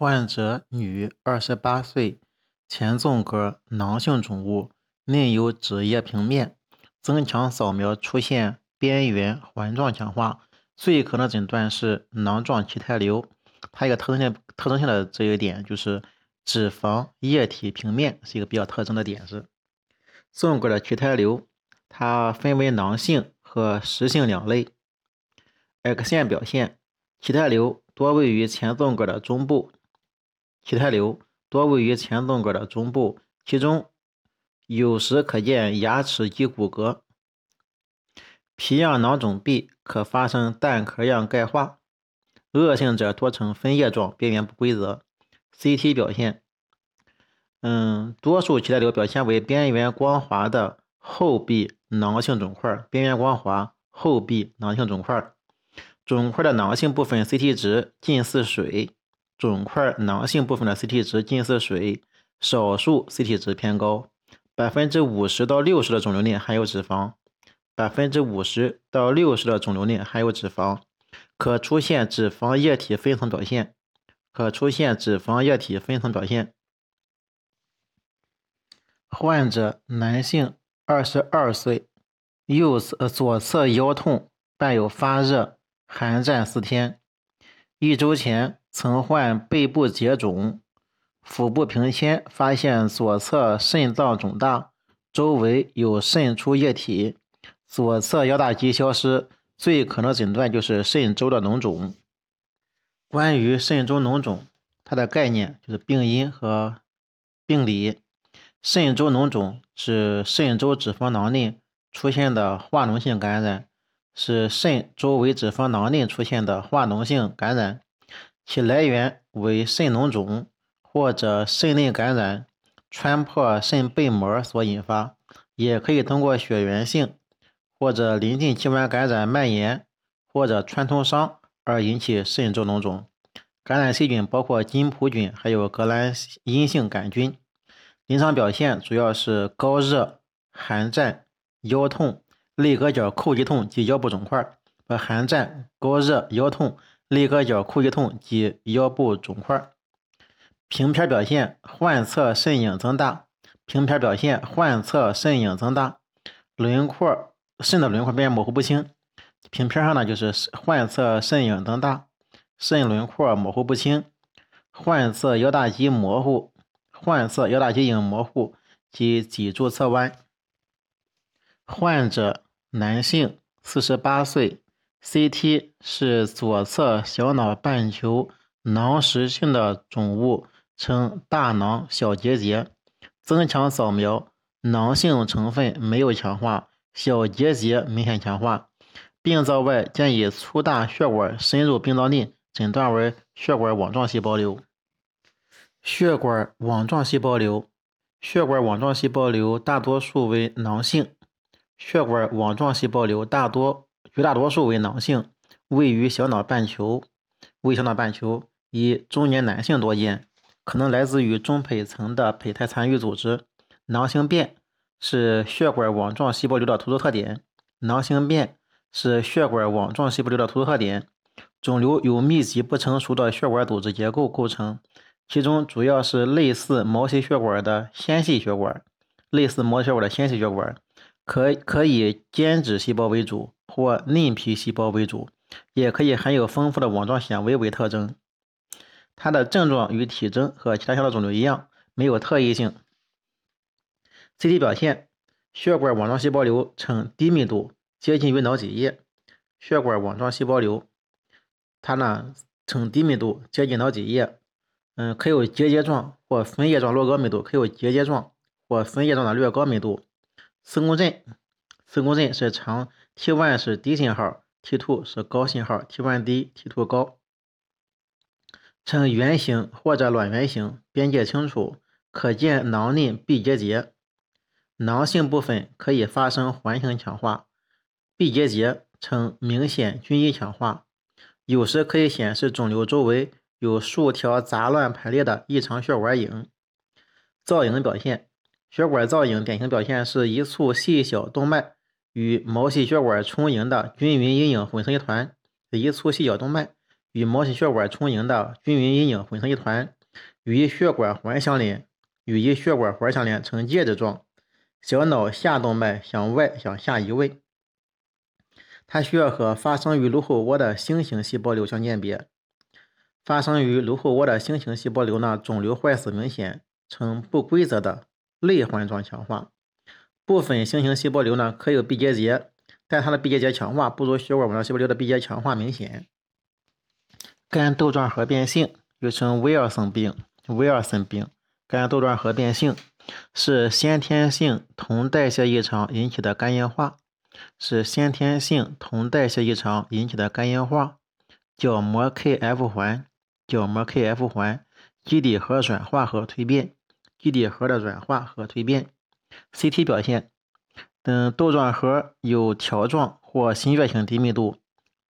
患者女，二十八岁，前纵隔囊性肿物，内有脂液平面，增强扫描出现边缘环状强化，最可能诊断是囊状脐胎瘤。它一个特征性特征性的这一点就是脂肪液体平面是一个比较特征的点是。纵隔的脐胎瘤，它分为囊性和实性两类。X 线表现，脐胎瘤多位于前纵隔的中部。脐胎瘤多位于前纵隔的中部，其中有时可见牙齿及骨骼。皮样囊肿壁可发生蛋壳样钙化，恶性者多呈分叶状，边缘不规则。CT 表现，嗯，多数脐胎瘤表现为边缘光滑的后壁囊性肿块，边缘光滑后壁囊性肿块，肿块的囊性部分 CT 值近似水。肿块囊性部分的 CT 值近似水，少数 CT 值偏高，百分之五十到六十的肿瘤内含有脂肪，百分之五十到六十的肿瘤内含有脂肪，可出现脂肪液体分层表现，可出现脂肪液体分层表现。患者男性，二十二岁，右侧左侧腰痛，伴有发热，寒战四天，一周前。曾患背部结肿，腹部平切，发现左侧肾脏肿大，周围有渗出液体，左侧腰大肌消失，最可能诊断就是肾周的脓肿。关于肾周脓肿，它的概念就是病因和病理。肾周脓肿是肾周脂肪囊内出现的化脓性感染，是肾周围脂肪囊内出现的化脓性感染。其来源为肾脓肿或者肾内感染穿破肾背膜所引发，也可以通过血源性或者邻近器官感染蔓延或者穿通伤而引起肾周脓肿。感染细菌包括金葡菌，还有革兰阴性杆菌。临床表现主要是高热、寒战、腰痛、肋膈角叩击痛及腰部肿块。呃寒战、高热、腰痛。肋膈角叩击痛及腰部肿块，平片表现患侧肾影增大，平片表现患侧肾影增大，轮廓肾的轮廓边模糊不清。平片上呢就是患侧肾影增大，肾轮廓模糊不清，患侧腰大肌模糊，患侧腰大肌影模糊及脊柱侧弯。患者男性，四十八岁。CT 是左侧小脑半球囊实性的肿物，称大囊小结节。增强扫描，囊性成分没有强化，小结节明显强化。病灶外见以粗大血管深入病灶内，诊断为血管网状细胞瘤。血管网状细胞瘤，血管网状细胞瘤大多数为囊性。血管网状细胞瘤大多。绝大多数为囊性，位于小脑半球，位小脑半球，以中年男性多见，可能来自于中胚层的胚胎残余组织。囊性变是血管网状细胞瘤的突出特点。囊性变是血管网状细胞瘤的突出特点。肿瘤由密集不成熟的血管组织结构构成，其中主要是类似毛细血管的纤细血管，类似毛细血管的纤细血管，可可以间质细胞为主。或嫩皮细胞为主，也可以含有丰富的网状纤维为特征。它的症状与体征和其他小脑肿瘤一样，没有特异性。CT 表现，血管网状细胞瘤呈低密度，接近于脑脊液。血管网状细胞瘤，它呢呈低密度，接近脑脊液。嗯，可有结节状或分叶状略高密度，可有结节状或分叶状的略高密度。磁共振，磁共振是长。T1 是低信号，T2 是高信号，T1 低，T2 高，呈圆形或者卵圆形，边界清楚，可见囊内闭结节，囊性部分可以发生环形强化，闭结节呈明显均一强化，有时可以显示肿瘤周围有数条杂乱排列的异常血管影。造影表现，血管造影典型表现是一簇细小动脉。与毛细血管充盈的均匀阴影混成一团，一簇细小动脉与毛细血管充盈的均匀阴影混成一团，与一血管环相连，与一血管环相连呈戒指状。小脑下动脉向外向下移位。它需要和发生于颅后窝的星形细胞瘤相鉴别。发生于颅后窝的星形细胞瘤呢，肿瘤坏死明显，呈不规则的类环状强化。部分星形细胞瘤呢，可有闭结节，但它的闭结节强化不如血管网状细胞瘤的闭结强化明显。肝窦状核变性又称威尔森病，威尔森病，肝窦状核变性是先天性铜代谢异常引起的肝硬化，是先天性铜代谢异常引起的肝硬化。角膜 Kf 环。角膜 Kf 环基底核软化和蜕变，基底核的软化和蜕变。CT 表现，等窦状核有条状或新月形低密度，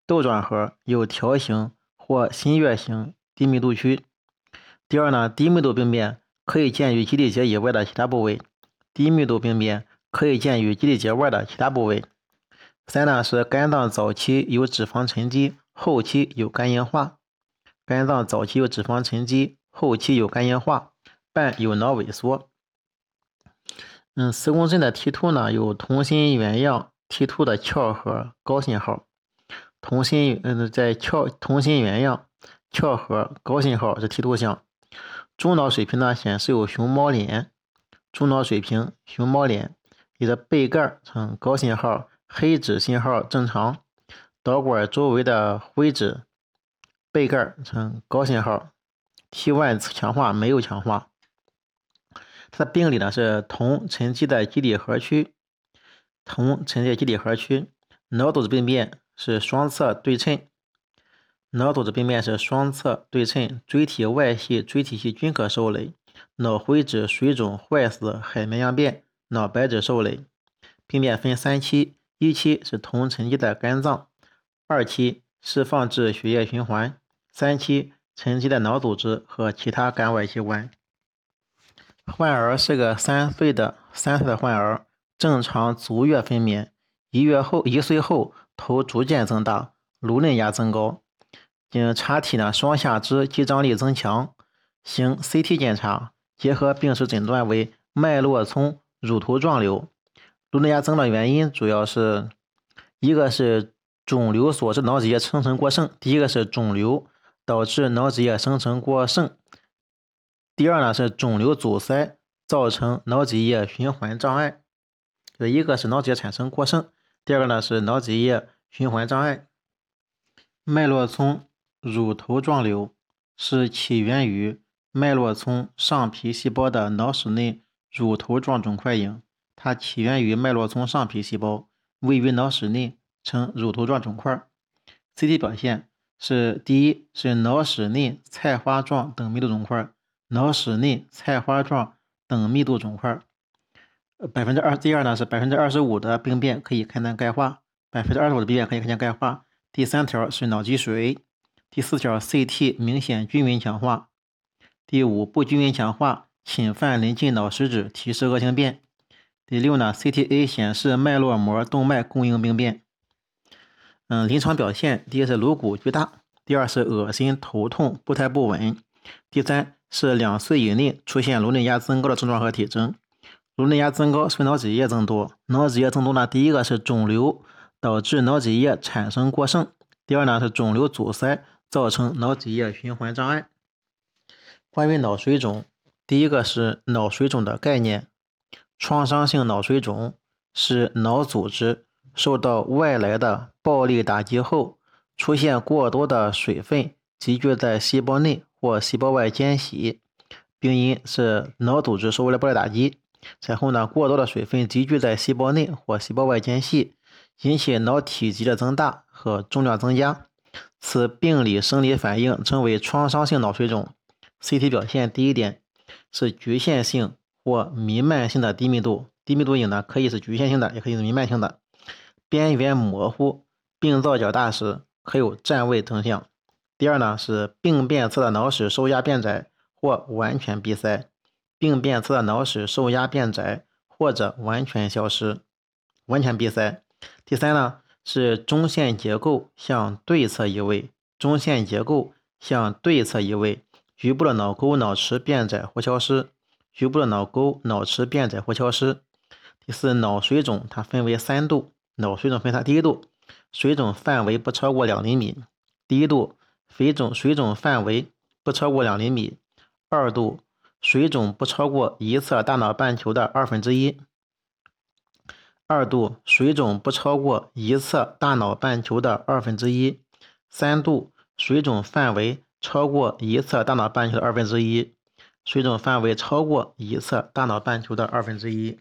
窦状核有条形或新月形低密度区。第二呢，低密度病变可以见于基底节以外的其他部位，低密度病变可以见于基底节外的其他部位。三呢是肝脏早期有脂肪沉积，后期有肝硬化。肝脏早期有脂肪沉积，后期有肝硬化，伴有脑萎缩。嗯，磁共振的 T two 呢，有同心圆样 T two 的壳核高信号。同心嗯，在壳同心圆样壳核高信号是 T two 项。中脑水平呢显示有熊猫脸，中脑水平熊猫脸，你的背盖呈高信号，黑质信号正常，导管周围的灰质。背盖呈高信号，T1 强化没有强化。它的病理呢是铜沉积在基底核区，铜沉积基底核区。脑组织病变是双侧对称，脑组织病变是双侧对称，椎体外系、椎体系均可受累。脑灰质水肿、坏死、海绵样变，脑白质受累。病变分三期，一期是铜沉积在肝脏，二期释放至血液循环。三期沉积在脑组织和其他肝外器官。患儿是个三岁的三岁的患儿，正常足月分娩，一月后一岁后头逐渐增大，颅内压增高。经查体呢，双下肢肌张力增强。行 CT 检查，结合病史诊断为脉络丛乳头状瘤。颅内压增的原因主要是一个是肿瘤所致脑脊液生成过剩，第一个是肿瘤。导致脑脊液生成过剩。第二呢是肿瘤阻塞造成脑脊液循环障碍。就一个是脑脊液产生过剩，第二个呢是脑脊液循环障碍。脉络丛乳头状瘤是起源于脉络丛上皮细胞的脑室内乳头状肿块影，它起源于脉络丛上皮细胞，位于脑室内，呈乳头状肿块。CT 表现。是第一是脑室内菜花状等密度肿块，脑室内菜花状等密度肿块，百分之二。第二呢是百分之二十五的病变可以看见钙化，百分之二十五的病变可以看见钙化。第三条是脑积水。第四条 CT 明显均匀强化。第五不均匀强化侵犯临近脑实质，提示恶性变。第六呢 CTA 显示脉络膜动脉供应病变。嗯，临床表现，第一是颅骨巨大，第二是恶心、头痛、步态不稳，第三是两岁以内出现颅内压增高的症状和体征。颅内压增高是脑脊液增多，脑脊液增多呢，第一个是肿瘤导致脑脊液产生过剩，第二呢是肿瘤阻塞造成脑脊液循环障碍。关于脑水肿，第一个是脑水肿的概念，创伤性脑水肿是脑组织。受到外来的暴力打击后，出现过多的水分积聚在细胞内或细胞外间隙，病因是脑组织受外来暴力打击。然后呢，过多的水分积聚在细胞内或细胞外间隙，引起脑体积的增大和重量增加。此病理生理反应称为创伤性脑水肿。CT 表现第一点是局限性或弥漫性的低密度，低密度影呢可以是局限性的，也可以是弥漫性的。边缘模糊，病灶较大时可有占位征象。第二呢是病变侧的脑室受压变窄或完全闭塞，病变侧的脑室受压变窄或者完全消失，完全闭塞。第三呢是中线结构向对侧移位，中线结构向对侧移位，局部的脑沟、脑池变窄或消失。局部的脑沟、脑池变窄或消失。第四，脑水肿它分为三度，脑水肿分三：第一度，水肿范围不超过两厘米；第一度，水肿水肿范围不超过两厘米；二度，水肿不超过一侧大脑半球的二分之一；二度，水肿不超过一侧大脑半球的二分之一；三度，水肿范围超过一侧大脑半球的二分之一。水肿范围超过一侧大脑半球的二分之一。